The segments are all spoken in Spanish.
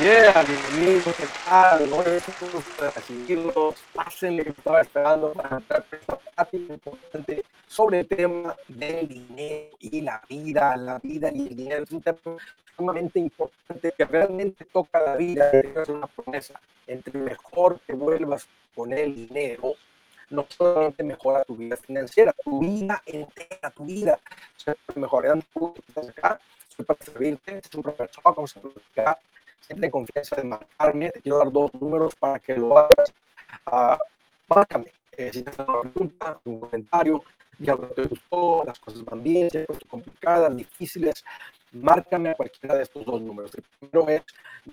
Yeah, bienvenidos, ¿qué tal? Hoy es de recibirlos. Pásenle que estaba esperando para entrar plática importante sobre el tema del dinero y la vida. La vida y el dinero es un tema sumamente importante que realmente toca la vida. Es una promesa. Entre mejor te vuelvas con el dinero, no solamente mejora tu vida financiera, tu vida entera, tu vida. Mejorando tú estás acá, estoy para servirte, es un profesor, vamos a platicar siente confianza de marcarme. Te quiero dar dos números para que lo hagas. Uh, márcame. Eh, si tienes una pregunta, un comentario, ya algo te gustó, las cosas van bien, si cosas complicadas, difíciles, márcame a cualquiera de estos dos números. El primero es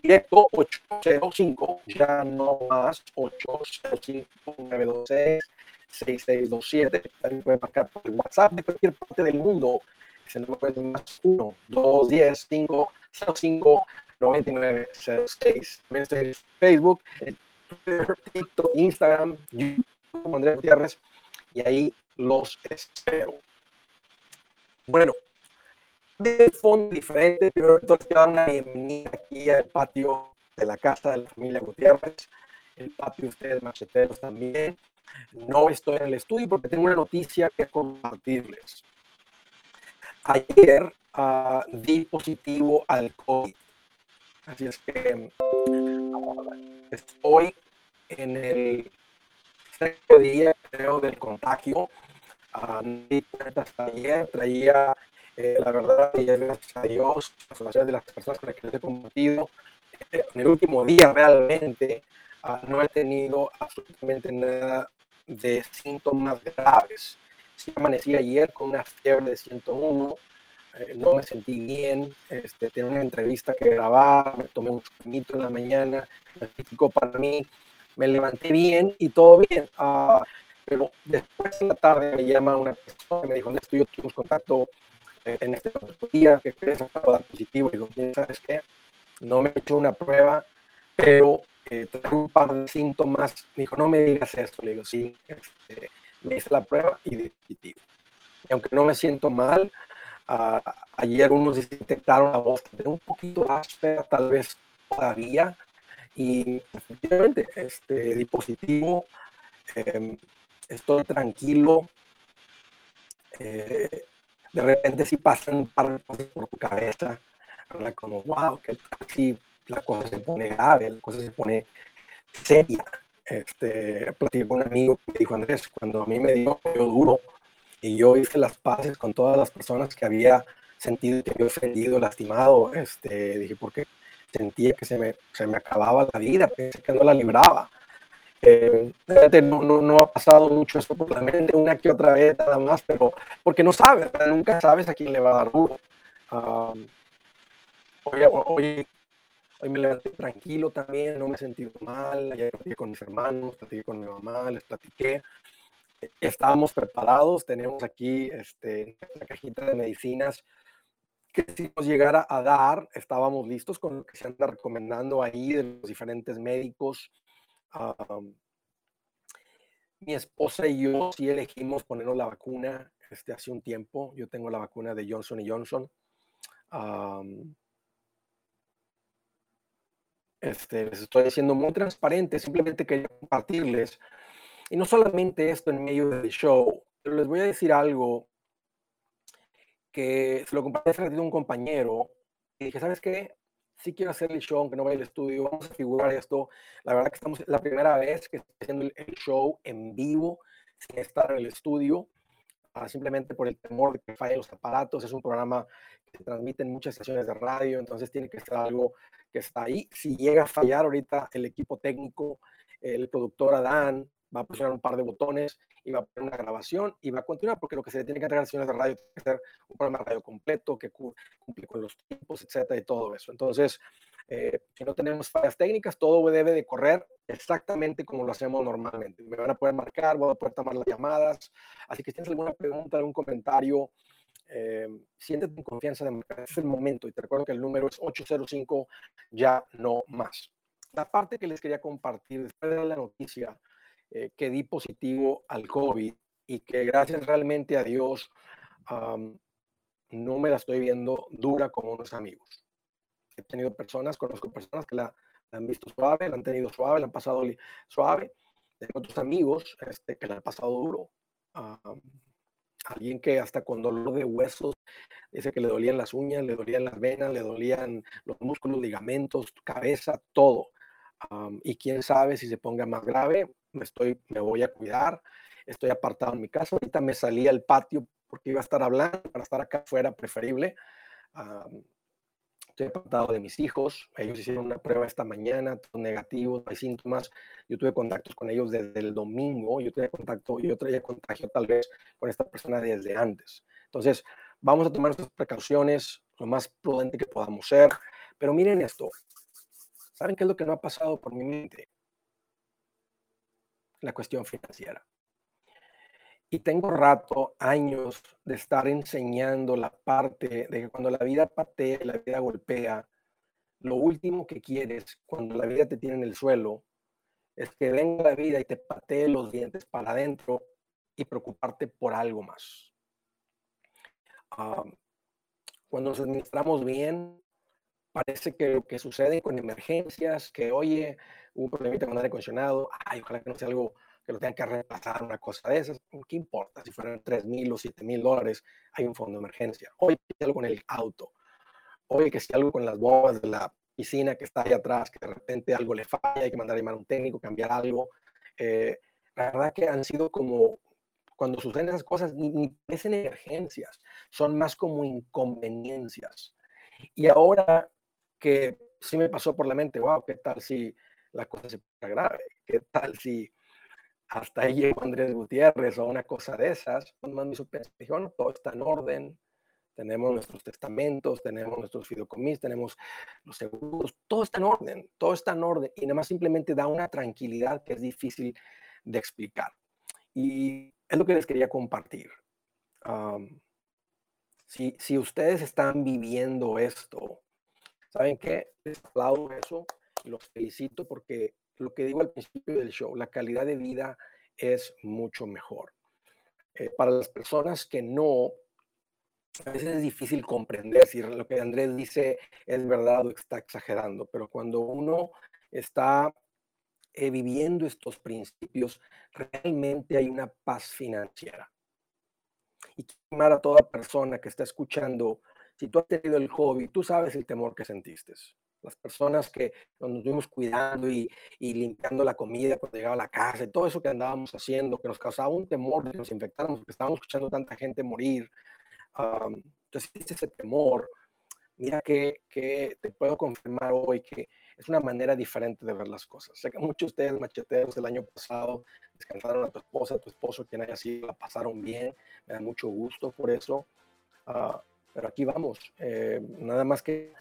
directo 805, ya no más 805 926 6627. También puedes marcar por el WhatsApp de cualquier parte del mundo. Ese número es más 1 210 505 9906. También estoy en Facebook, Twitter, TikTok, Instagram, YouTube, como Gutiérrez, y ahí los espero. Bueno, de fondo diferente, que todo quiero dar una bienvenida aquí al patio de la casa de la familia Gutiérrez, el patio de ustedes macheteros también. No estoy en el estudio porque tengo una noticia que compartirles. Ayer uh, di positivo al COVID. Así es que estoy en el sexto día, creo, del contagio. Hasta ayer, traía, eh, la verdad, ayer, gracias a Dios, las de las personas con las que les he compartido. Eh, en el último día, realmente, uh, no he tenido absolutamente nada de síntomas graves. Sí amanecí ayer con una fiebre de 101, eh, no me sentí bien, este, tenía una entrevista que grabar, me tomé un chupito en la mañana, me explicó para mí, me levanté bien y todo bien. Uh, pero después de la tarde me llama una persona y me dijo, Néstor, yo tuvimos contacto eh, en este día, que crees que dar positivo. Y digo, ¿sabes qué? No me he hecho una prueba, pero eh, tengo un par de síntomas. Me dijo, no me digas esto. Le digo, sí, este, me hice la prueba y positivo. Y aunque no me siento mal, Uh, ayer unos detectaron la voz de un poquito áspera, tal vez todavía, y efectivamente, este dispositivo, eh, estoy tranquilo. Eh, de repente, si pasan par por tu cabeza, habla como, wow, que si la cosa se pone grave, la cosa se pone seria. Este, platicé con un amigo que dijo, Andrés, cuando a mí me dio, yo duro, y yo hice las paces con todas las personas que había sentido que había ofendido, lastimado, este, dije, porque sentía que se me, se me acababa la vida, pensé que no la libraba. Eh, no, no, no, ha pasado mucho eso por la mente, una que otra vez nada más, pero porque no sabes, nunca sabes a quién le va a dar duro. Hoy, hoy, hoy, me levanté tranquilo también, no me he sentido mal, ayer platiqué con mis hermanos, platiqué con mi mamá, les platiqué, estábamos preparados, tenemos aquí este, la cajita de medicinas que si nos llegara a dar, estábamos listos con lo que se anda recomendando ahí de los diferentes médicos. Um, mi esposa y yo sí elegimos ponernos la vacuna este, hace un tiempo. Yo tengo la vacuna de Johnson Johnson. Um, este, les estoy diciendo muy transparente, simplemente quería compartirles y no solamente esto en medio del show, pero les voy a decir algo que se lo compartí hace ratito a un compañero y dije, ¿sabes qué? Sí quiero hacer el show, aunque no vaya al estudio, vamos a figurar esto. La verdad que estamos la primera vez que estoy haciendo el show en vivo, sin estar en el estudio, uh, simplemente por el temor de que fallen los aparatos. Es un programa que se transmite en muchas estaciones de radio, entonces tiene que ser algo que está ahí. Si llega a fallar ahorita el equipo técnico, el productor Adán, va a presionar un par de botones y va a poner una grabación y va a continuar, porque lo que se le tiene que entregar a señores de radio tiene que ser un programa de radio completo, que cumple con los tiempos, etcétera, y todo eso. Entonces, eh, si no tenemos fallas técnicas, todo debe de correr exactamente como lo hacemos normalmente. Me van a poder marcar, voy a poder tomar las llamadas. Así que si tienes alguna pregunta, algún comentario, eh, siéntete en confianza de marcar. es el momento. Y te recuerdo que el número es 805, ya no más. La parte que les quería compartir después de la noticia eh, que di positivo al COVID y que gracias realmente a Dios no me la estoy viendo dura como unos amigos. he tenido personas, conozco personas que la, han visto suave, la han tenido suave, la han pasado suave. Tengo otros amigos este, que la han pasado duro. alguien que hasta con dolor de huesos dice que le dolían las uñas, le dolían las venas, le dolían los músculos, ligamentos, cabeza, todo. y quién sabe si se ponga más grave, me, estoy, me voy a cuidar, estoy apartado en mi casa, ahorita me salí al patio porque iba a estar hablando, para estar acá afuera preferible. estoy apartado de mis hijos, ellos hicieron una prueba esta mañana, todos negativos, hay síntomas. Yo tuve contactos con ellos desde el domingo, yo tuve contacto, yo traía contagio tal vez con esta persona desde antes. Entonces, vamos a tomar nuestras precauciones lo más prudente que podamos ser. Pero miren esto, ¿saben qué es lo que no ha pasado por mi mente? La cuestión financiera. Y tengo rato, años de estar enseñando la parte de que cuando la vida patea, la vida golpea, lo último que quieres cuando la vida te tiene en el suelo es que venga la vida y te patee los dientes para adentro y preocuparte por algo más. cuando nos administramos bien, parece que lo que sucede con emergencias, que oye, un problemita con el aire acondicionado, ay, ojalá que no sea algo que lo tengan que repasar, una cosa de esas, ¿qué importa? Si fueran 3 mil o 7 mil dólares, hay un fondo de emergencia. Hoy que algo con el auto, oye, que si algo con las bombas de la piscina que está ahí atrás, que de repente algo le falla, hay que mandar a llamar a un técnico, cambiar algo. Eh, la verdad que han sido como, cuando suceden esas cosas, ni, ni parecen emergencias, son más como inconveniencias. Y ahora que sí me pasó por la mente, wow, ¿qué tal si la cosa se pone grave? ¿Qué tal si hasta ahí llegó Andrés Gutiérrez o una cosa de esas, más me dijo, todo está en orden, tenemos nuestros testamentos, tenemos nuestros fideocomis, tenemos los seguros, todo está en orden, todo está en orden y nada más simplemente da una tranquilidad que es difícil de explicar. Y es lo que les quería compartir. si, si ustedes están viviendo esto, ¿saben qué? Les aplaudo eso los felicito porque lo que digo al principio del show, la calidad de vida es mucho mejor. Eh, para las personas que no, a veces es difícil comprender si lo que Andrés dice es verdad o está exagerando, pero cuando uno está eh, viviendo estos principios, realmente hay una paz financiera. Y quiero a toda persona que está escuchando, si tú has tenido el hobby, tú sabes el temor que sentiste las personas que nos estuvimos cuidando y, limpiando la comida cuando llegaba a la casa, y todo eso que andábamos haciendo, que nos causaba un temor de que nos infectáramos, porque estábamos escuchando tanta gente morir. entonces, ese temor, mira que, que, te puedo confirmar hoy que es una manera diferente de ver las cosas. Sé que muchos de ustedes, macheteros, el año pasado descansaron a tu esposa, a tu esposo, quien haya sido, la pasaron bien. Me da mucho gusto por eso. Ah, pero aquí vamos. Eh, nada más que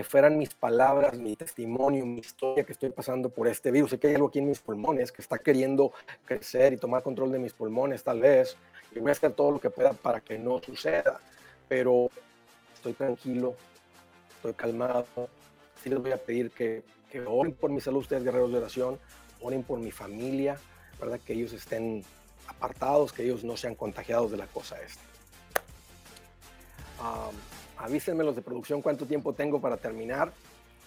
que fueran mis palabras, mi testimonio, mi historia que estoy pasando por este virus. Sé que hay algo aquí en mis pulmones que está queriendo crecer y tomar control de mis pulmones tal vez. Y voy a hacer todo lo que pueda para que no suceda. Pero estoy tranquilo, estoy calmado. Sí les voy a pedir que, que oren por mi salud, ustedes guerreros de oración, oren por mi familia, ¿verdad? Que ellos estén apartados, que ellos no sean contagiados de la cosa esta. Um, avísenme los de producción cuánto tiempo tengo para terminar.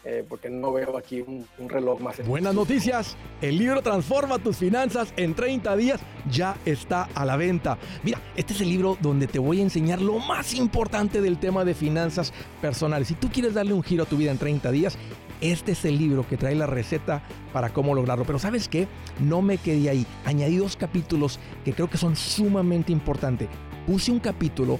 Eh, porque no veo aquí un, reloj más. Buenas noticias, el libro Transforma tus finanzas en 30 días ya está a la venta. Mira, este es el libro donde te voy a enseñar lo más importante del tema de finanzas personales. Si tú quieres darle un giro a tu vida en 30 días, este es el libro que trae la receta para cómo lograrlo. Pero sabes qué, no me quedé ahí. Añadí dos capítulos que creo que son sumamente importantes. Puse un capítulo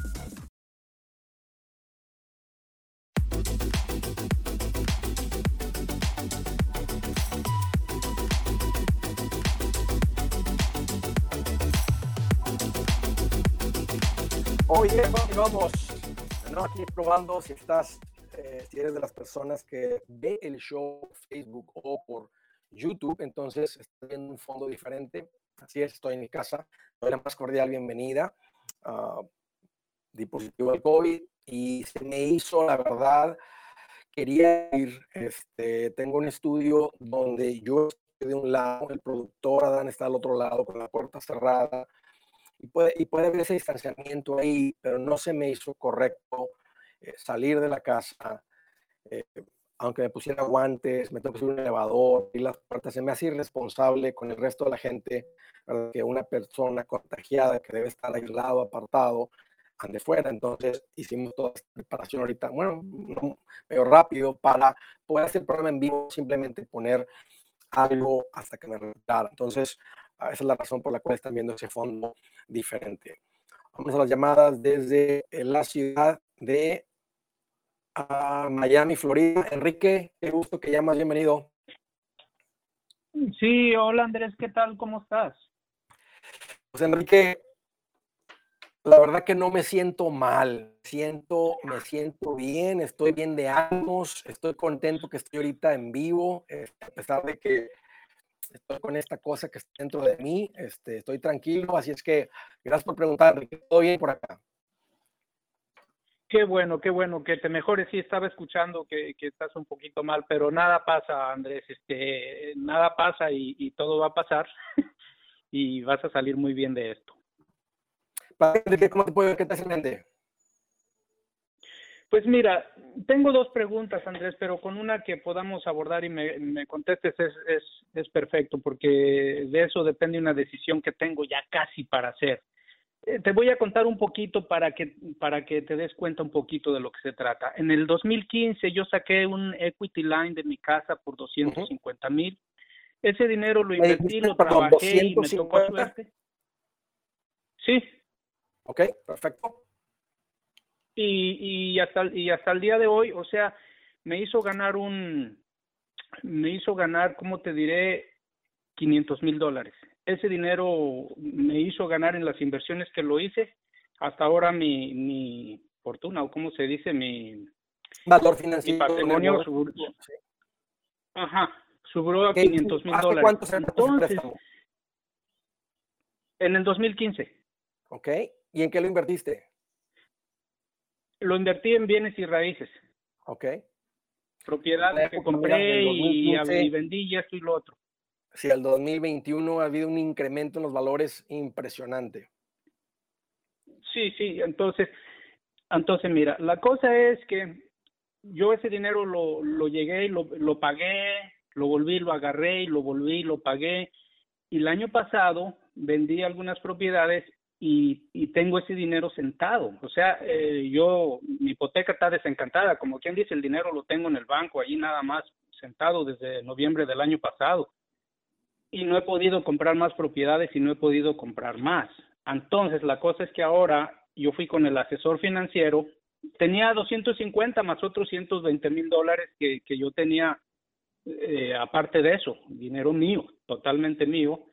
Oye, vamos, no, aquí probando si estás, eh, si eres de las personas que ve el show Facebook o por YouTube, entonces estoy viendo un fondo diferente. Así es, estoy en mi casa. Doy la más cordial bienvenida. Uh, di positivo al COVID y se me hizo, la verdad, quería ir. Este, tengo un estudio donde yo estoy de un lado, el productor Adán está al otro lado con la puerta cerrada y puede, y puede haber ese distanciamiento ahí, pero no se me hizo correcto eh, salir de la casa, eh, aunque me pusiera guantes, me tengo que subir un elevador y las puertas, se me hace irresponsable con el resto de la gente, que una persona contagiada que debe estar aislado, apartado, ande fuera. Entonces hicimos toda esta preparación ahorita, bueno, medio rápido para poder hacer el programa en vivo, simplemente poner algo hasta que me retirara. Entonces, Ah, esa es la razón por la cual están viendo ese fondo diferente. Vamos a las llamadas desde eh, la ciudad de ah, Miami, Florida. Enrique, qué gusto que llamas, bienvenido. Sí, hola Andrés, ¿qué tal? ¿Cómo estás? Pues Enrique, la verdad que no me siento mal, siento, me siento bien, estoy bien de ánimos, estoy contento que estoy ahorita en vivo, eh, a pesar de que estoy con esta cosa que está dentro de mí, este, estoy tranquilo, así es que gracias por preguntar, ¿todo bien por acá? Qué bueno, qué bueno, que te mejores. Sí, estaba escuchando que, estás un poquito mal, pero nada pasa, Andrés, este, nada pasa y todo va a pasar y vas a salir muy bien de esto. ¿Cómo te puedo que te mente? Pues mira, tengo dos preguntas, Andrés, pero con una que podamos abordar y me, contestes es, es, es, perfecto, porque de eso depende una decisión que tengo ya casi para hacer. Eh, te voy a contar un poquito para que, para que te des cuenta un poquito de lo que se trata. En el 2015 yo saqué un equity line de mi casa por 250 mil. Ese dinero lo invertí, lo trabajé y me tocó suerte. Sí. Ok, perfecto y, y, hasta, y hasta el día de hoy, o sea, me hizo ganar un, me hizo ganar, ¿cómo te diré? 500 mil dólares. Ese dinero me hizo ganar en las inversiones que lo hice. Hasta ahora mi, mi fortuna, o cómo se dice, mi valor financiero. Mi patrimonio subió, ajá, subió a 500 mil dólares. ¿Cuántos Entonces, en el 2015. Ok. ¿Y en qué lo invertiste? Lo invertí en bienes y raíces. Ok. Propiedades que compré y, y, vendí y esto y lo otro. Sí, el 2021 ha habido un incremento en los valores impresionante. Sí, sí, entonces, entonces mira, la cosa es que yo ese dinero lo, lo llegué, lo, lo pagué, lo volví, lo agarré y lo volví, lo pagué. Y el año pasado vendí algunas propiedades y, tengo ese dinero sentado. O sea, eh, yo, mi hipoteca está desencantada, como quien dice, el dinero lo tengo en el banco, allí nada más sentado desde noviembre del año pasado. Y no he podido comprar más propiedades y no he podido comprar más. Entonces, la cosa es que ahora yo fui con el asesor financiero, tenía 250 más otros 120 mil dólares que, que yo tenía eh, aparte de eso, dinero mío, totalmente mío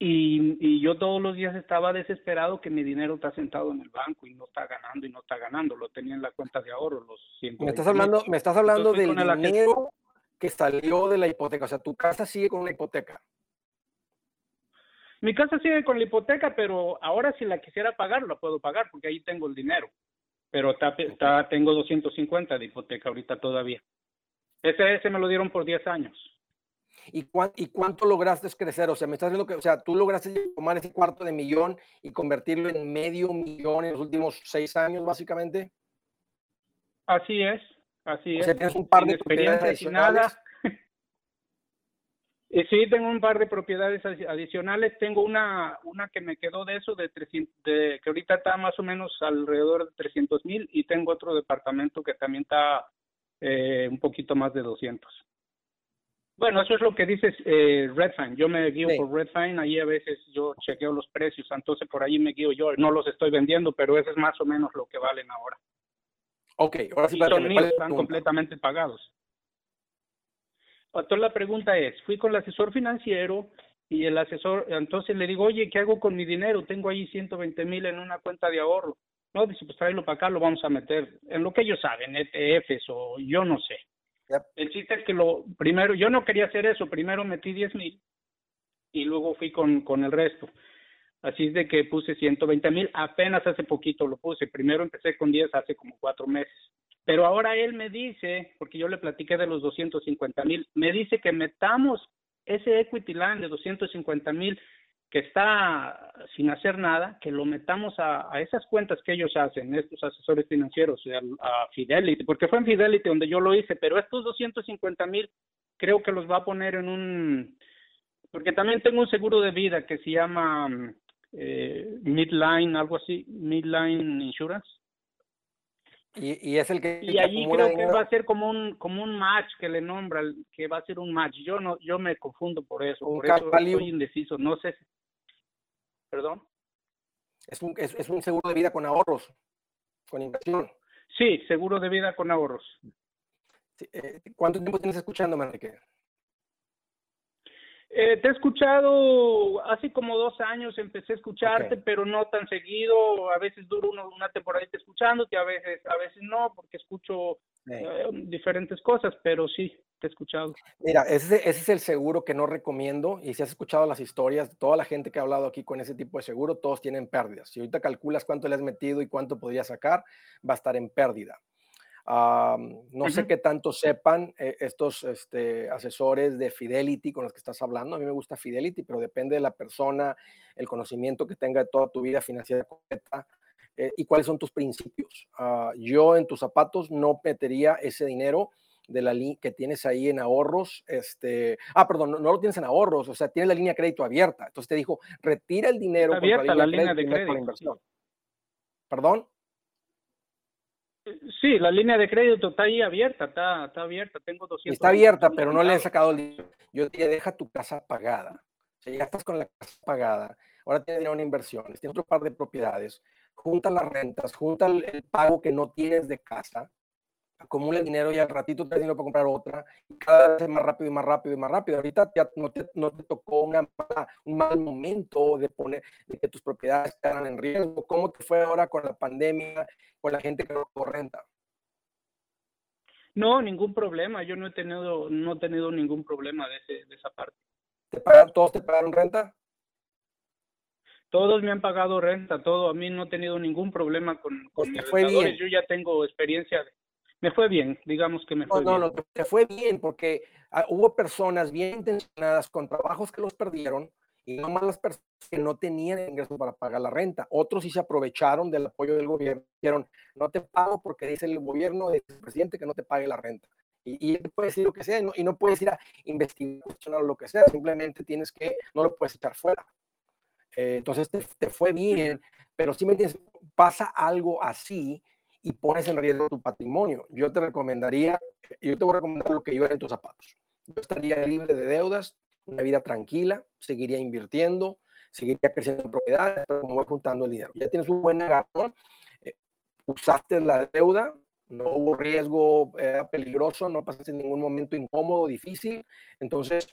y, yo todos los días estaba desesperado que mi dinero está sentado en el banco y no está ganando y no está ganando. Lo tenía en la cuenta de ahorro, los Me estás hablando, me estás hablando del dinero que salió de la hipoteca. O sea, tu casa sigue con una hipoteca. Mi casa sigue con la hipoteca, pero ahora si la quisiera pagar, la puedo pagar porque ahí tengo el dinero. Pero está, tengo 250 de hipoteca ahorita todavía. Ese, ese me lo dieron por 10 años. ¿Y, ¿Y cuánto lograste crecer? O sea, me estás diciendo que, o sea, tú lograste tomar ese cuarto de millón y convertirlo en medio millón en los últimos seis años, básicamente. Así es, así o Sea, tienes un par de propiedades nada. Y sí, tengo un par de propiedades adicionales. Tengo una, una que me quedó de eso, de, 300, de que ahorita está más o menos alrededor de 300 mil, y tengo otro departamento que también está eh, un poquito más de 200. Bueno, eso es lo que dices eh, Redfine. Yo me guío por Redfine, ahí a veces yo chequeo los precios, entonces por ahí me guío yo. No los estoy vendiendo, pero eso es más o menos lo que valen ahora. Ok, ahora sí. son míos, están completamente pagados. Entonces la pregunta es, fui con el asesor financiero y el asesor, entonces le digo, oye, ¿qué hago con mi dinero? Tengo ahí 120 mil en una cuenta de ahorro. No, dice, pues tráelo para acá, lo vamos a meter en lo que ellos saben, ETFs o yo no sé. El chiste es que lo primero, yo no quería hacer eso, primero metí 10 mil y luego fui con, con el resto. Así es de que puse 120 mil, apenas hace poquito lo puse. Primero empecé con 10 hace como cuatro meses. Pero ahora él me dice, porque yo le platiqué de los 250 mil, me dice que metamos ese equity line de 250 mil que está sin hacer nada, que lo metamos a, esas cuentas que ellos hacen, estos asesores financieros, a, a, Fidelity, porque fue en Fidelity donde yo lo hice, pero estos 250 mil creo que los va a poner en un, porque también tengo un seguro de vida que se llama eh, Midline, algo así, Midline Insurance. Y, y es el que y allí creo que va a ser como un como un match que le nombra que va a ser un match. Yo no yo me confundo por eso por eso estoy indeciso no sé si, ¿Perdón? Es un, es, un seguro de vida con ahorros, con inversión. Sí, seguro de vida con ahorros. Eh, ¿Cuánto tiempo tienes escuchando, Enrique? Eh, te he escuchado hace como dos años, empecé a escucharte, pero no tan seguido. A veces duro una temporadita escuchándote, a veces, a veces no, porque escucho eh, diferentes cosas, pero sí, te he escuchado. Mira, ese, ese, es el seguro que no recomiendo. Y si has escuchado las historias, toda la gente que ha hablado aquí con ese tipo de seguro, todos tienen pérdidas. Si ahorita calculas cuánto le has metido y cuánto podría sacar, va a estar en pérdida. no sé qué tanto sepan eh, estos este, asesores de Fidelity con los que estás hablando. A mí me gusta Fidelity, pero depende de la persona, el conocimiento que tenga de toda tu vida financiera completa eh, y cuáles son tus principios. Ah, yo en tus zapatos no metería ese dinero de la que tienes ahí en ahorros, este, ah, perdón, no, lo tienes en ahorros, o sea, tienes la línea de crédito abierta. Entonces te dijo, retira el dinero abierta la línea, de crédito, inversión. ¿Perdón? Sí, la línea de crédito está ahí abierta, está, está abierta, tengo 200. Está abierta, pero no le he sacado el dinero. Yo te deja tu casa pagada. O sea, ya estás con la casa pagada, ahora tienes una inversión, tienes otro par de propiedades, junta las rentas, junta el pago que no tienes de casa, acumula el dinero y al ratito te dinero para comprar otra, y cada vez más rápido y más rápido y más rápido. Ahorita ya no te, no te tocó una un mal momento de poner, de que tus propiedades quedaran en riesgo. ¿Cómo te fue ahora con la pandemia, con la gente que no renta? No, ningún problema. Yo no he tenido, no he tenido ningún problema de, ese, de esa parte. ¿Te pagaron, ¿Todos te pagaron renta? Todos me han pagado renta, todo. A mí no he tenido ningún problema con, con pues fue bien. Yo ya tengo experiencia de, me fue bien, digamos que me fue no, bien. No, no, te fue bien porque ah, hubo personas bien intencionadas con trabajos que los perdieron y no más las personas que no tenían ingresos para pagar la renta. Otros sí se aprovecharon del apoyo del gobierno. Dijeron, no te pago porque dice el gobierno, el presidente que no te pague la renta. Y, y puede decir lo que sea y no puedes ir a investigar o lo que sea. Simplemente tienes que, no lo puedes echar fuera. Eh, entonces te, te, fue bien, pero si me entiendes, pasa algo así y pones en riesgo tu patrimonio. Yo te recomendaría, yo te voy a recomendar lo que yo era en tus zapatos. Yo estaría libre de deudas, una vida tranquila, seguiría invirtiendo, seguiría creciendo en propiedades, pero como voy juntando el dinero. Ya tienes un buen agarrón, eh, usaste la deuda, no hubo riesgo, era peligroso, no pasaste ningún momento incómodo, difícil. Entonces,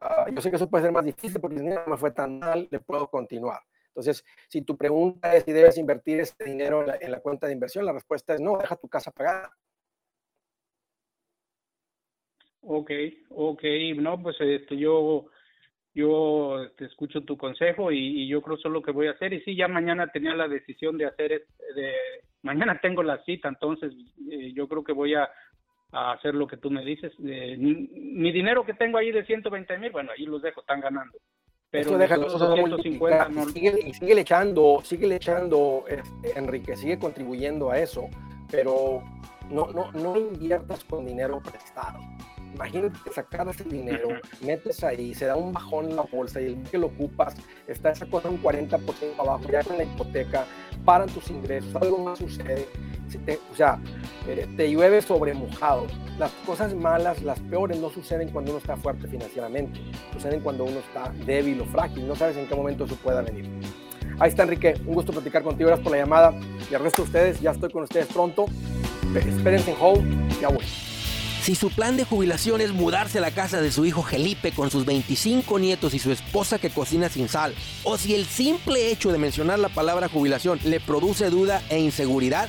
Ah, yo sé que eso puede ser más difícil porque si no me fue tan mal, le puedo continuar. Entonces, si tu pregunta es si debes invertir este dinero en la, cuenta de inversión, la respuesta es no, deja tu casa pagada. Ok, ok, no, pues este, yo, yo te escucho tu consejo y, yo creo eso es lo que voy a hacer. Y sí, ya mañana tenía la decisión de hacer, de, mañana tengo la cita, entonces eh, yo creo que voy a, hacer lo que tú me dices. Eh, mi, dinero que tengo ahí de 120 mil, bueno, ahí los dejo, están ganando. Pero deja los 250 no... sigue, y sigue echando, sigue echando, este, Enrique, sigue contribuyendo a eso, pero no, no, no inviertas con dinero prestado. Imagínate que sacar ese dinero, metes ahí, se da un bajón en la bolsa y el que lo ocupas está esa cosa un 40% abajo, ya con la hipoteca, paran tus ingresos, algo más sucede, o sea, eh, te llueve sobre mojado. Las cosas malas, las peores, no suceden cuando uno está fuerte financieramente, suceden cuando uno está débil o frágil, no sabes en qué momento eso pueda venir. Ahí está Enrique, un gusto platicar contigo, gracias por la llamada. Y al resto de ustedes, ya estoy con ustedes pronto, espérense en home, ya voy. Si su plan de jubilación es mudarse a la casa de su hijo Felipe con sus 25 nietos y su esposa que cocina sin sal, o si el simple hecho de mencionar la palabra jubilación le produce duda e inseguridad,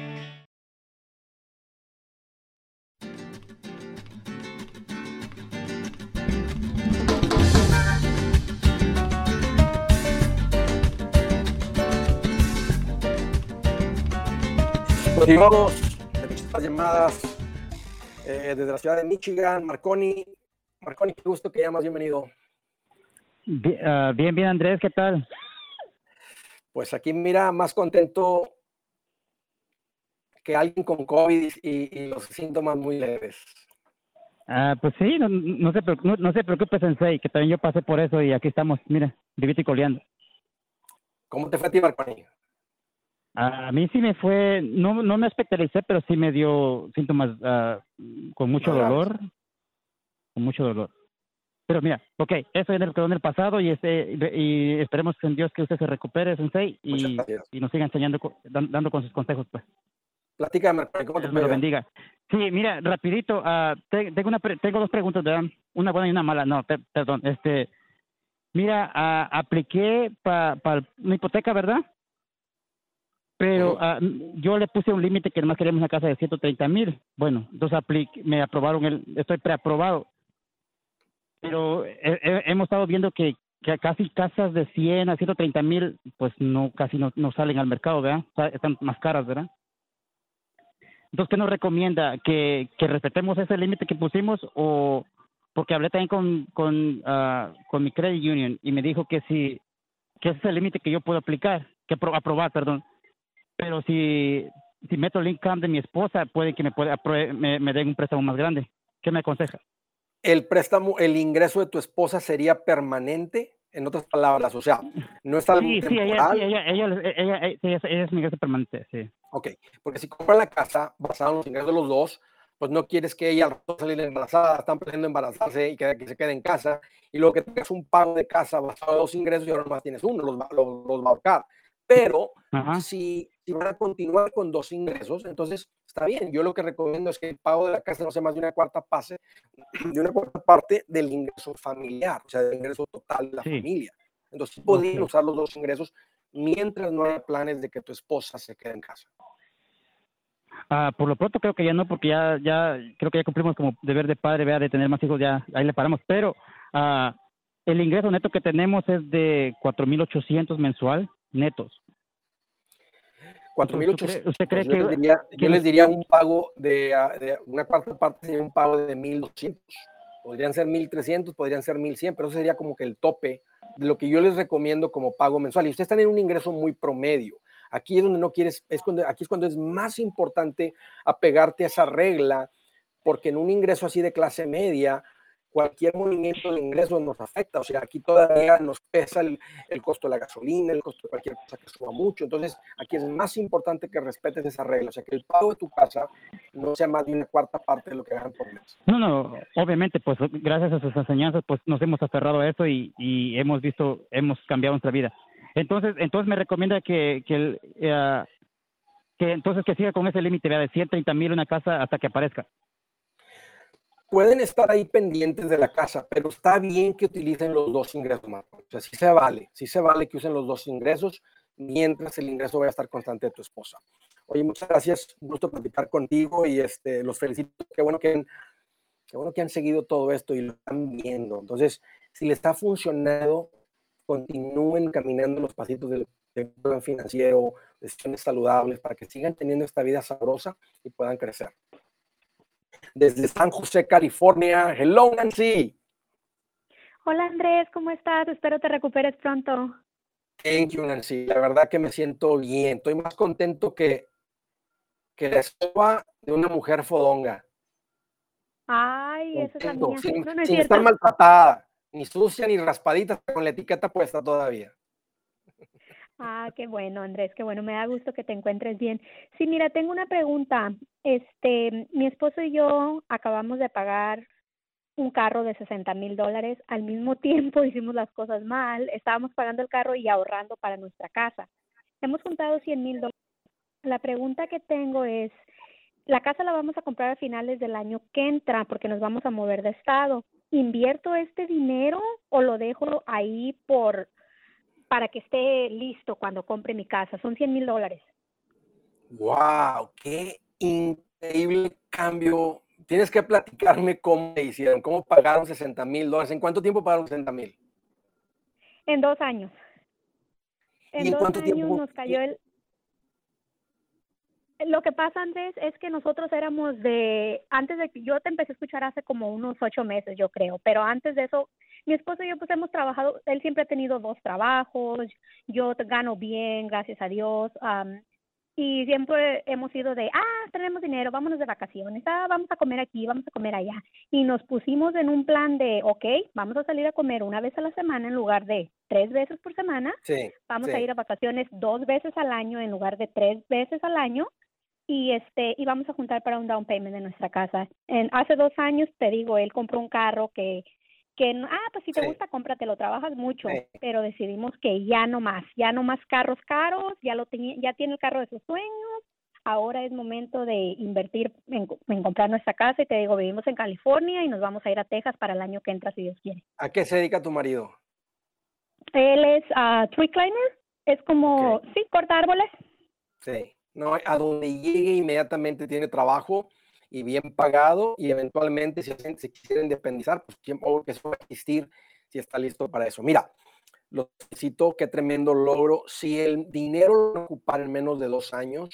Continuamos las llamadas eh, desde la ciudad de Michigan. Marconi, Marconi, qué gusto que llamas, bienvenido. Ah, bien, bien, Andrés, ¿qué tal? Pues aquí, mira, más contento que alguien con COVID y, los síntomas muy leves. Ah, pues sí, no, no, se, no, no se preocupe, Sensei, que también yo pasé por eso y aquí estamos, mira, vivito y coleando. ¿Cómo te fue a ti, Marconi? A mí sí me fue, no, no me hospitalicé, pero sí me dio síntomas uh, con mucho dolor, con mucho dolor. Pero mira, ok, eso ya quedó en el pasado y este y esperemos en Dios que usted se recupere, Sensei, y, y nos siga enseñando, dando con sus consejos, pues. Platícame, ¿cómo te me lo bendiga. Sí, mira, rapidito, uh, tengo, una, tengo dos preguntas, ¿verdad? Una buena y una mala. No, perdón, este, mira, uh, apliqué para pa una hipoteca, ¿verdad? Pero ah, yo le puse un límite que además queríamos una casa de 130 mil. Bueno, entonces me aprobaron, el, estoy preaprobado. Pero hemos estado viendo que, que, casi casas de 100 a 130 mil, pues no, casi no, no salen al mercado, ¿verdad? Están más caras, ¿verdad? Entonces, ¿qué nos recomienda? ¿Que, que respetemos ese límite que pusimos o porque hablé también con, con, uh, con mi credit union y me dijo que si que ese es el límite que yo puedo aplicar, que aprobar, perdón pero si, si meto el income de mi esposa, puede que me, pueda, me, me den un préstamo más grande. ¿Qué me aconseja? ¿El préstamo, el ingreso de tu esposa sería permanente? En otras palabras, o sea, no es algo sí, Sí, ella, ella, ella, ella, es mi ingreso permanente, sí. Ok, porque si compran la casa basada en los ingresos de los dos, pues no quieres que ella salga embarazada, están planeando embarazarse y que, que, se quede en casa, y luego que tengas un pago de casa basado en dos ingresos y ahora nomás tienes uno, los, los, los va a ahorcar. Pero si, si, van a continuar con dos ingresos, entonces está bien. Yo lo que recomiendo es que el pago de la casa no sea más de una cuarta, pase, de una cuarta parte del ingreso familiar, o sea, del ingreso total de la familia. Entonces, podrían usar los dos ingresos mientras no haya planes de que tu esposa se quede en casa. Ah, por lo pronto creo que ya no, porque ya, ya creo que ya cumplimos como deber de padre, vea, de tener más hijos, ya ahí le paramos. Pero ah, el ingreso neto que tenemos es de 4.800 mensual netos. 4.800. ¿Usted cree que, yo, les diría, un pago de, ah, de, una cuarta parte sería un pago de 1.200? Podrían ser 1.300, podrían ser 1.100, pero eso sería como que el tope de lo que yo les recomiendo como pago mensual. Y ustedes están en un ingreso muy promedio. Aquí es donde no quieres, es cuando, aquí es cuando es más importante apegarte a esa regla, porque en un ingreso así de clase media, cualquier movimiento de ingresos nos afecta. O sea, aquí todavía nos pesa el, costo de la gasolina, el costo de cualquier cosa que suba mucho. Entonces, aquí es más importante que respetes esa regla. O sea, que el pago de tu casa no sea más de una cuarta parte de lo que ganan por mes. No, no, obviamente, pues gracias a sus enseñanzas, pues nos hemos aferrado a eso y, hemos visto, hemos cambiado nuestra vida. Entonces, entonces me recomienda que, que, eh, que entonces que siga con ese límite de 130 mil una casa hasta que aparezca pueden estar ahí pendientes de la casa, pero está bien que utilicen los dos ingresos, O sea, sí se vale, sí se vale que usen los dos ingresos mientras el ingreso vaya a estar constante de tu esposa. Oye, muchas gracias, un gusto platicar contigo y este, los felicito. Qué bueno que han, bueno que han seguido todo esto y lo están viendo. Entonces, si les está funcionando, continúen caminando los pasitos del, plan financiero, decisiones saludables para que sigan teniendo esta vida sabrosa y puedan crecer desde San José, California. Hello, Nancy. Hola, Andrés, ¿cómo estás? Espero te recuperes pronto. Thank you, Nancy. La verdad que me siento bien. Estoy más contento que, que la escoba de una mujer fodonga. Ay, eso es la Sin, sin estar maltratada, ni sucia, ni raspadita, con la etiqueta puesta todavía. Ah, qué bueno, Andrés, qué bueno, me da gusto que te encuentres bien. Sí, mira, tengo una pregunta. Este, mi esposo y yo acabamos de pagar un carro de 60 mil dólares. Al mismo tiempo hicimos las cosas mal, estábamos pagando el carro y ahorrando para nuestra casa. Hemos juntado 100 mil dólares. La pregunta que tengo es, la casa la vamos a comprar a finales del año que entra porque nos vamos a mover de estado. ¿Invierto este dinero o lo dejo ahí por para que esté listo cuando compre mi casa. Son 100 mil dólares. ¡Wow! ¡Qué increíble cambio! Tienes que platicarme cómo hicieron, cómo pagaron 60 mil dólares. ¿En cuánto tiempo pagaron 60 mil? En dos años. En, dos años tiempo? nos cayó el... Lo que pasa, Andrés, es que nosotros éramos de, antes de que yo te empecé a escuchar hace como unos ocho meses, yo creo, pero antes de eso mi esposo y yo pues hemos trabajado, él siempre ha tenido dos trabajos, yo gano bien, gracias a Dios, y siempre hemos ido de, ah, tenemos dinero, vámonos de vacaciones, ah, vamos a comer aquí, vamos a comer allá. Y nos pusimos en un plan de, ok, vamos a salir a comer una vez a la semana en lugar de tres veces por semana. Sí, vamos a ir a vacaciones dos veces al año en lugar de tres veces al año. Y este, y vamos a juntar para un down payment de nuestra casa. En, hace dos años, te digo, él compró un carro que que, ah, pues si te gusta, cómpratelo, trabajas mucho, pero decidimos que ya no más, ya no más carros caros, ya lo tenía, ya tiene el carro de sus sueños, ahora es momento de invertir en, comprar nuestra casa y te digo, vivimos en California y nos vamos a ir a Texas para el año que entra, si Dios quiere. ¿A qué se dedica tu marido? Él es uh, tree climber, es como, sí, corta árboles. Sí, no, a donde llegue inmediatamente tiene trabajo y bien pagado y eventualmente si, se quieren independizar, pues tiempo que eso va existir si está listo para eso. Mira, lo felicito, qué tremendo logro. Si el dinero lo ocupar en menos de dos años,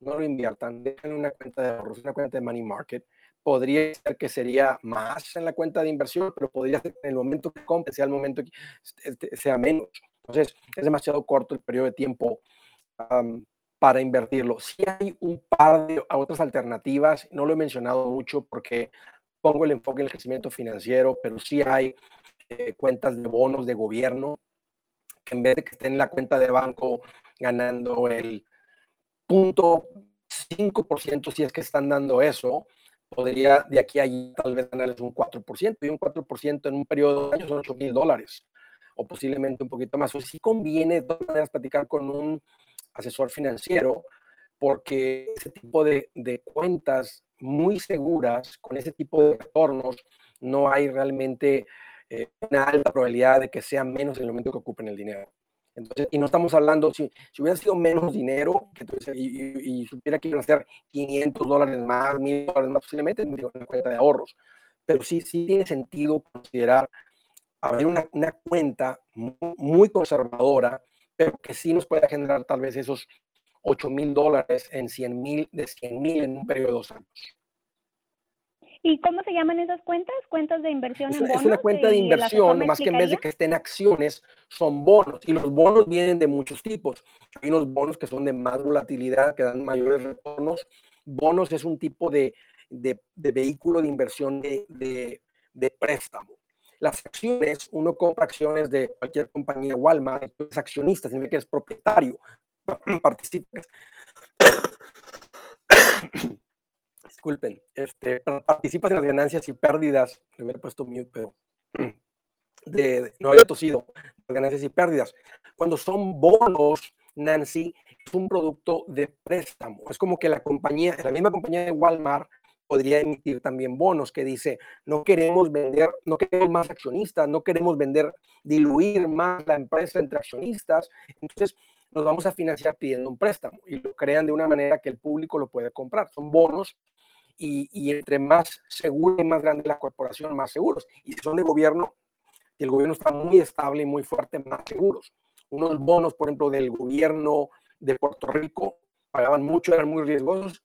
no lo inviertan, dejen una cuenta de ahorros, una cuenta de money market. Podría ser que sería más en la cuenta de inversión, pero podría ser que en el momento que compre sea el momento que este, sea menos. Entonces, es demasiado corto el periodo de tiempo para invertirlo. Si hay un par de otras alternativas, no lo he mencionado mucho porque pongo el enfoque en el crecimiento financiero, pero sí hay eh, cuentas de bonos de gobierno que en vez de que estén en la cuenta de banco ganando el punto 5%, si es que están dando eso, podría de aquí a allí tal vez ganarles un 4%, y un 4% en un periodo de años son 8 mil dólares, o posiblemente un poquito más. O si conviene de todas maneras platicar con un asesor financiero, porque ese tipo de, cuentas muy seguras, con ese tipo de retornos, no hay realmente eh, una alta probabilidad de que sea menos en el momento que ocupen el dinero. Entonces, y no estamos hablando, si, si hubiera sido menos dinero que y, y, supiera que iban a ser 500 dólares más, 1000 dólares más, posiblemente en una cuenta de ahorros. Pero sí, sí tiene sentido considerar abrir una, una cuenta muy, muy conservadora pero que sí nos pueda generar tal vez esos 8 mil dólares en 100 mil, de 100 mil en un periodo de dos años. ¿Y cómo se llaman esas cuentas? ¿Cuentas de inversión es, en bonos? Es una cuenta de inversión, más que en vez de que estén acciones, son bonos. Y los bonos vienen de muchos tipos. Hay unos bonos que son de más volatilidad, que dan mayores retornos. Bonos es un tipo de, de, vehículo de inversión de, de, préstamo. Las acciones, uno compra acciones de cualquier compañía, Walmart, es accionista, significa que es propietario, participa disculpen, este, participas en las ganancias y pérdidas, me hubiera puesto mute, pero no había tosido, ganancias y pérdidas. Cuando son bonos, Nancy, es un producto de préstamo. Es como que la compañía, la misma compañía de Walmart podría emitir también bonos que dice, no queremos vender, no queremos más accionistas, no queremos vender, diluir más la empresa entre accionistas. Entonces, nos vamos a financiar pidiendo un préstamo y lo crean de una manera que el público lo puede comprar. Son bonos y, entre más segura y más grande la corporación, más seguros. Y si son de gobierno, y el gobierno está muy estable y muy fuerte, más seguros. Unos bonos, por ejemplo, del gobierno de Puerto Rico pagaban mucho, eran muy riesgosos,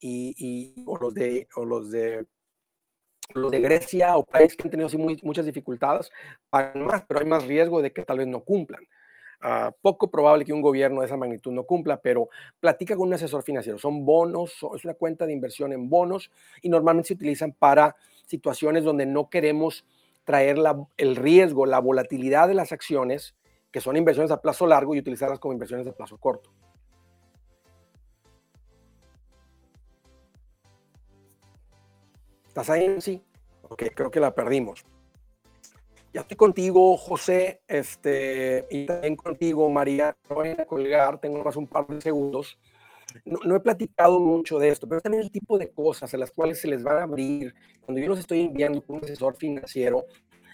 y, o los de, o los de los de Grecia o países que han tenido así muchas dificultades pagan más, pero hay más riesgo de que tal vez no cumplan. Ah, poco probable que un gobierno de esa magnitud no cumpla, pero platica con un asesor financiero. Son bonos, es una cuenta de inversión en bonos y normalmente se utilizan para situaciones donde no queremos traer el riesgo, la volatilidad de las acciones, que son inversiones a plazo largo, y utilizarlas como inversiones de plazo corto. ¿Estás ahí? Sí. Ok, creo que la perdimos. Ya estoy contigo, José, este, y también contigo, María. No voy a colgar, tengo más un par de segundos. No, he platicado mucho de esto, pero también el tipo de cosas en las cuales se les van a abrir. Cuando yo los estoy enviando con un asesor financiero,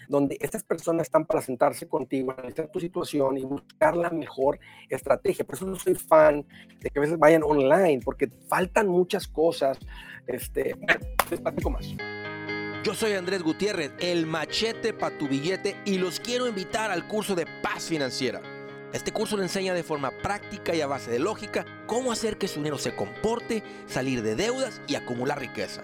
donde estas personas están para sentarse contigo, analizar tu situación y buscar la mejor estrategia. Por eso no soy fan de que a veces vayan online, porque faltan muchas cosas. Este, les platico más. Yo soy Andrés Gutiérrez, el machete para tu billete y los quiero invitar al curso de paz financiera. Este curso le enseña de forma práctica y a base de lógica cómo hacer que su dinero se comporte, salir de deudas y acumular riqueza.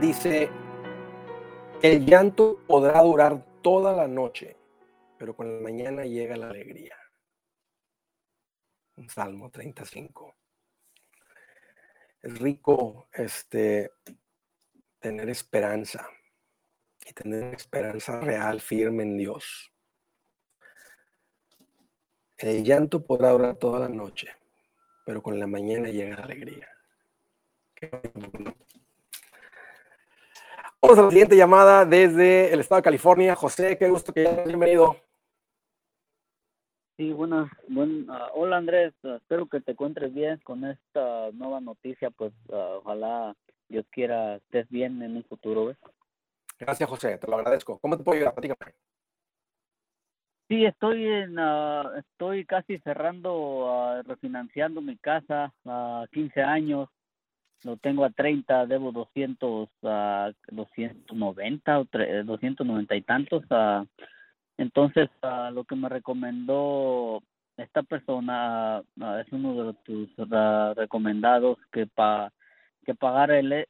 dice, el llanto podrá durar toda la noche, pero con la mañana llega la alegría. Salmo 35. Es rico este, tener esperanza y tener esperanza real, firme en Dios. El llanto podrá durar toda la noche, pero con la mañana llega la alegría. Vamos a la siguiente llamada desde el estado de California. José, qué gusto que hayas bienvenido. Sí, buenas, buen, ah, hola Andrés, ah, espero que te encuentres bien con esta nueva noticia, pues ah, ojalá Dios quiera estés bien en un futuro. Gracias José, te lo agradezco. ¿Cómo te puedo ayudar? Sí, estoy en, estoy casi cerrando, refinanciando mi casa a 15 años lo tengo a 30, debo 200, a 290 o 290 y tantos. Uh, entonces, uh, lo que me recomendó esta persona es uno de tus recomendados que pa, que pagar el eh,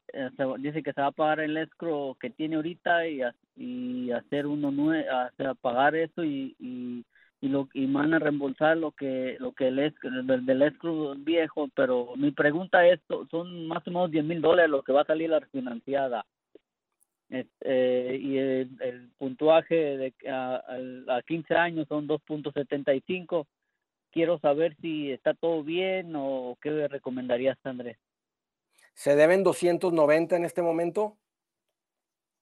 dice que se va a pagar el escro que tiene ahorita y, y hacer uno nuevo, hacer pagar eso y, y y lo y van a reembolsar lo que lo que el del, del escro viejo pero mi pregunta es son más o menos 10 mil dólares lo que va a salir la refinanciada Este, y el, puntuaje de a, a 15 años son 2.75. Quiero saber si está todo bien o qué recomendarías, Andrés. ¿Se deben 290 en este momento?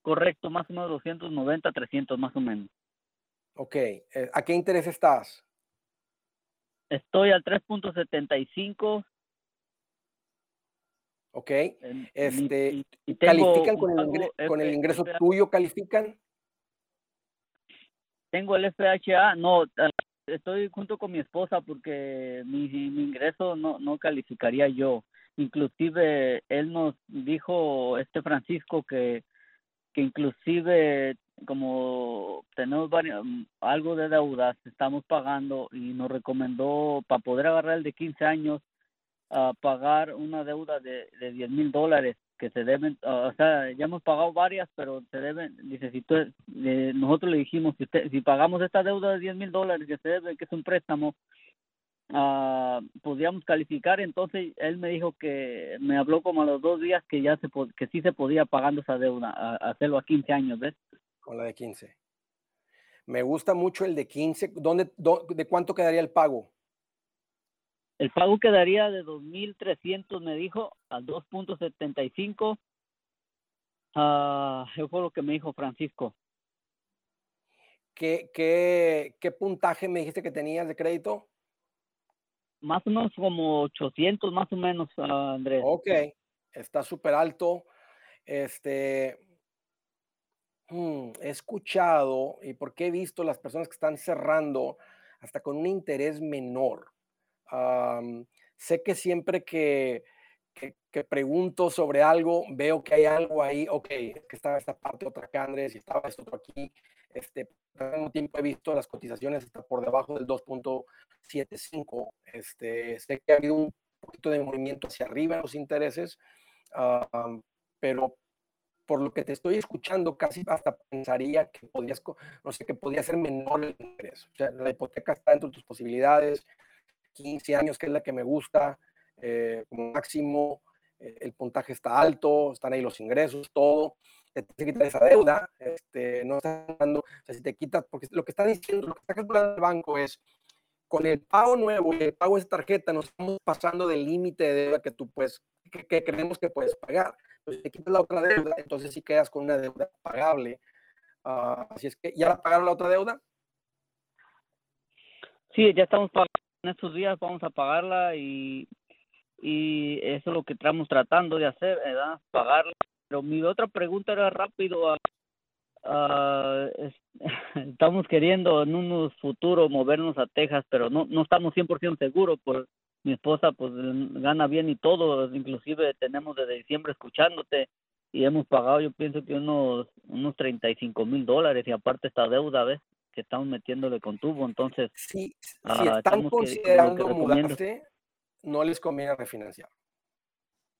Correcto, más o menos 290, 300 más o menos. Ok, eh, ¿a qué interés estás? Estoy al 3.75. Ok, este, ¿califican con el, con el ingreso tuyo? ¿Califican? Tengo el FHA, no, estoy junto con mi esposa porque mi, mi ingreso no, no calificaría yo. Inclusive él nos dijo, este Francisco, que que inclusive como tenemos mm, algo de deudas, estamos pagando y nos recomendó para poder agarrar el de 15 años a pagar una deuda de, de 10 mil dólares que se deben, o sea, ya hemos pagado varias, pero se deben, dice, si tú, eh, nosotros le dijimos, si, usted, si pagamos esta deuda de 10 mil dólares que se debe, que es un préstamo, uh, podíamos calificar, entonces él me dijo que me habló como a los dos días que ya se que sí se podía pagando esa deuda, hacerlo a 15 años, ¿ves? Con la de 15. Me gusta mucho el de 15. ¿Dónde, ¿De cuánto quedaría el pago? El pago quedaría de 2.300, me dijo, a 2.75. Uh, eso fue lo que me dijo Francisco. ¿Qué, qué, ¿Qué puntaje me dijiste que tenías de crédito? más o menos como 800 más o menos, uh, Andrés. Ok, está súper alto. Este, hmm, he escuchado y porque he visto las personas que están cerrando hasta con un interés menor. sé que siempre que, que, pregunto sobre algo, veo que hay algo ahí, ok, que estaba esta parte otra acá, Andrés, y estaba esto aquí. Este, al tiempo he visto las cotizaciones hasta por debajo del 2.75. Este, sé que ha habido un poquito de movimiento hacia arriba en los intereses, pero por lo que te estoy escuchando, casi hasta pensaría que podías, no sé, que podía ser menor el interés. O sea, la hipoteca está dentro de tus posibilidades, 15 años, que es la que me gusta, eh, como máximo, eh, el puntaje está alto, están ahí los ingresos, todo te tienes que quitar esa deuda, este, no están dando, o sea, si te quitas, porque lo que está diciendo, lo que está calculando el banco es, con el pago nuevo el pago de esa tarjeta, nos estamos pasando del límite de deuda que tú puedes, que, creemos que puedes pagar. Si te quitas la otra deuda, entonces sí quedas con una deuda pagable. Uh, así es que, ¿ya la pagaron la otra deuda? Sí, ya estamos pagando en estos días, vamos a pagarla y, y eso es lo que estamos tratando de hacer, ¿verdad? Pagarla pero mi otra pregunta era rápido. estamos queriendo en un futuro movernos a Texas, pero no, no estamos 100% seguros. Mi esposa pues gana bien y todo, inclusive tenemos desde diciembre escuchándote y hemos pagado yo pienso que unos unos 35 mil dólares y aparte esta deuda, ¿ves? Que estamos metiéndole con tubo, entonces... Si ah, están considerando mudarse, no les conviene refinanciar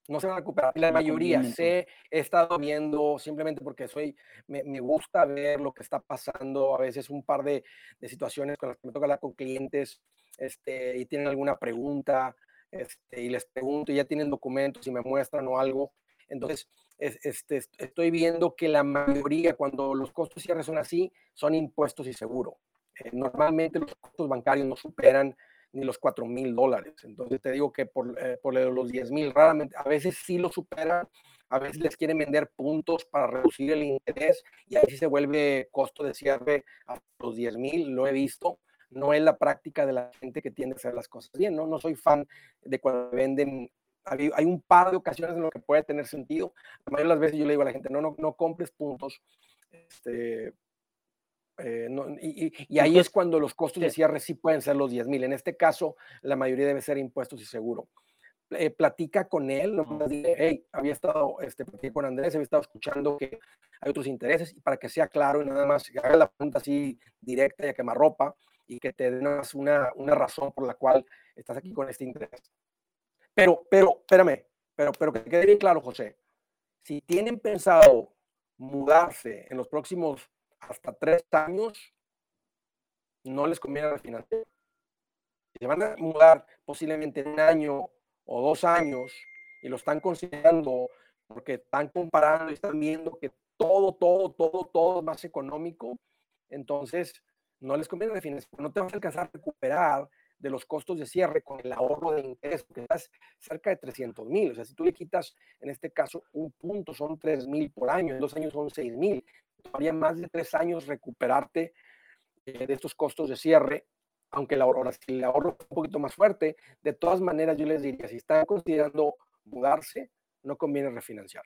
no se van a recuperar. La mayoría sé, he estado viendo simplemente porque soy, me, me, gusta ver lo que está pasando, a veces un par de, de, situaciones con las que me toca hablar con clientes este, y tienen alguna pregunta este, y les pregunto y ya tienen documentos y me muestran o algo. Entonces, este, estoy viendo que la mayoría, cuando los costos cierres son así, son impuestos y seguro. Eh, normalmente los costos bancarios no superan ni los 4 mil dólares. Entonces te digo que por, eh, por los 10 mil, raramente, a veces sí lo superan, a veces les quieren vender puntos para reducir el interés y ahí sí se vuelve costo de cierre a los 10 mil, lo he visto. No es la práctica de la gente que tiende a hacer las cosas bien, ¿no? No soy fan de cuando venden hay, un par de ocasiones en lo que puede tener sentido. La mayoría de las veces yo le digo a la gente, no, no, no compres puntos, este, eh, y, ahí es cuando los costos de cierre sí pueden ser los 10 mil. En este caso, la mayoría debe ser impuestos y seguro. Eh, platica con él, no hey, había estado, este, con Andrés, había estado escuchando que hay otros intereses y para que sea claro y nada más haga la pregunta así directa y a quemarropa y que te den una, una razón por la cual estás aquí con este interés. Pero, pero, espérame, pero, pero que quede bien claro, José, si tienen pensado mudarse en los próximos hasta tres años, no les conviene refinanciar. Si se van a mudar posiblemente en un año o dos años y lo están considerando porque están comparando y están viendo que todo, todo, todo, todo más económico. Entonces, no les conviene refinanciar, no te vas a alcanzar a recuperar de los costos de cierre con el ahorro de ingreso, que estás cerca de 300 mil. O sea, si tú le quitas, en este caso, un punto, son 3 mil por año, en dos años son 6 mil. Todavía más de tres años recuperarte eh, de estos costos de cierre, aunque el ahorro, si el ahorro es un poquito más fuerte, de todas maneras yo les diría, si están considerando mudarse, no conviene refinanciar.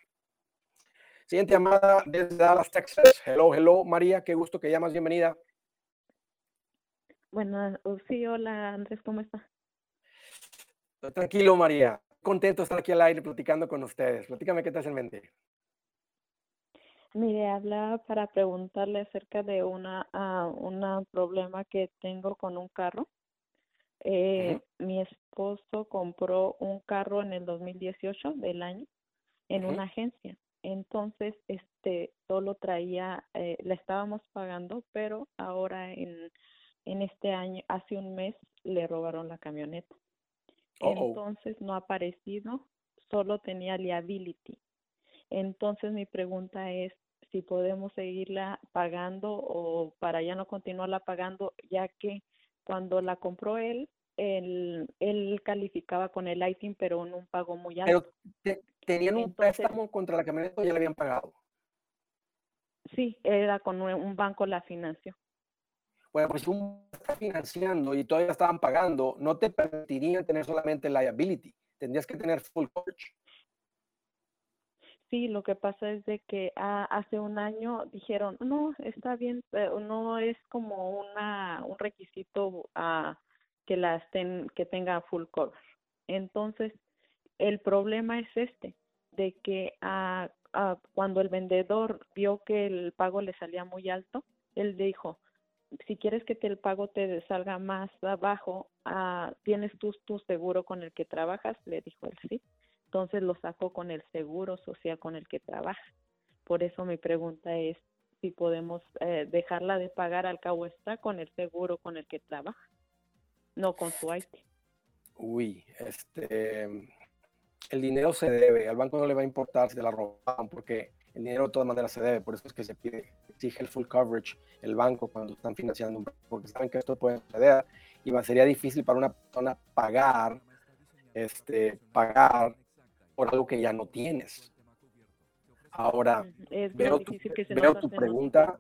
Siguiente llamada desde Dallas, Texas. Hello, hello, María, qué gusto que llamas, bienvenida. Bueno, sí, hola Andrés, ¿cómo está? Tranquilo, María. Contento de estar aquí al aire platicando con ustedes. Platícame qué te hace en mente. Mire, hablaba para preguntarle acerca de una, uh, un problema que tengo con un carro. Eh, Mi esposo compró un carro en el 2018 del año en una agencia. Entonces, este, solo traía, eh, le estábamos pagando, pero ahora en, en este año, hace un mes, le robaron la camioneta. Entonces no ha aparecido, solo tenía liability. Entonces mi pregunta es si podemos seguirla pagando o para ya no continuarla pagando, ya que cuando la compró él, él, él calificaba con el ITIN, pero en un pago muy alto. Pero tenían un préstamo contra la camioneta o ya le habían pagado. Sí, era con un banco la financió. Bueno, pues un está financiando y todavía estaban pagando, no te permitirían tener solamente liability, tendrías que tener full coverage. Sí, lo que pasa es de que ah, hace un año dijeron, no, está bien, no es como una un requisito uh, que las ten, que tenga full cover. Entonces, el problema es este, de que uh, cuando el vendedor vio que el pago le salía muy alto, él dijo, si quieres que te, el pago te salga más abajo, uh, ¿tienes tú tu seguro con el que trabajas? Le dijo él sí. Entonces lo sacó con el seguro social con el que trabaja. Por eso mi pregunta es si podemos eh, dejarla de pagar al cabo está con el seguro con el que trabaja, no con su IT. Uy, este, el dinero se debe, al banco no le va a importar si te la roban porque el dinero de todas maneras se debe, por eso es que se pide, exige el full coverage el banco cuando están financiando, porque saben que esto puede suceder y va, sería difícil para una persona pagar, este, pagar por algo que ya no tienes. Ahora, veo tu, veo tu pregunta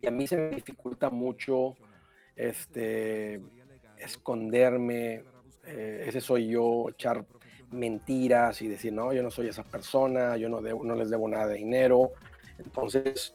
y a mí se me dificulta mucho este, esconderme, eh, ese soy yo, echar mentiras y decir, no, yo no soy esa persona, yo no, debo, no les debo nada de dinero. Entonces,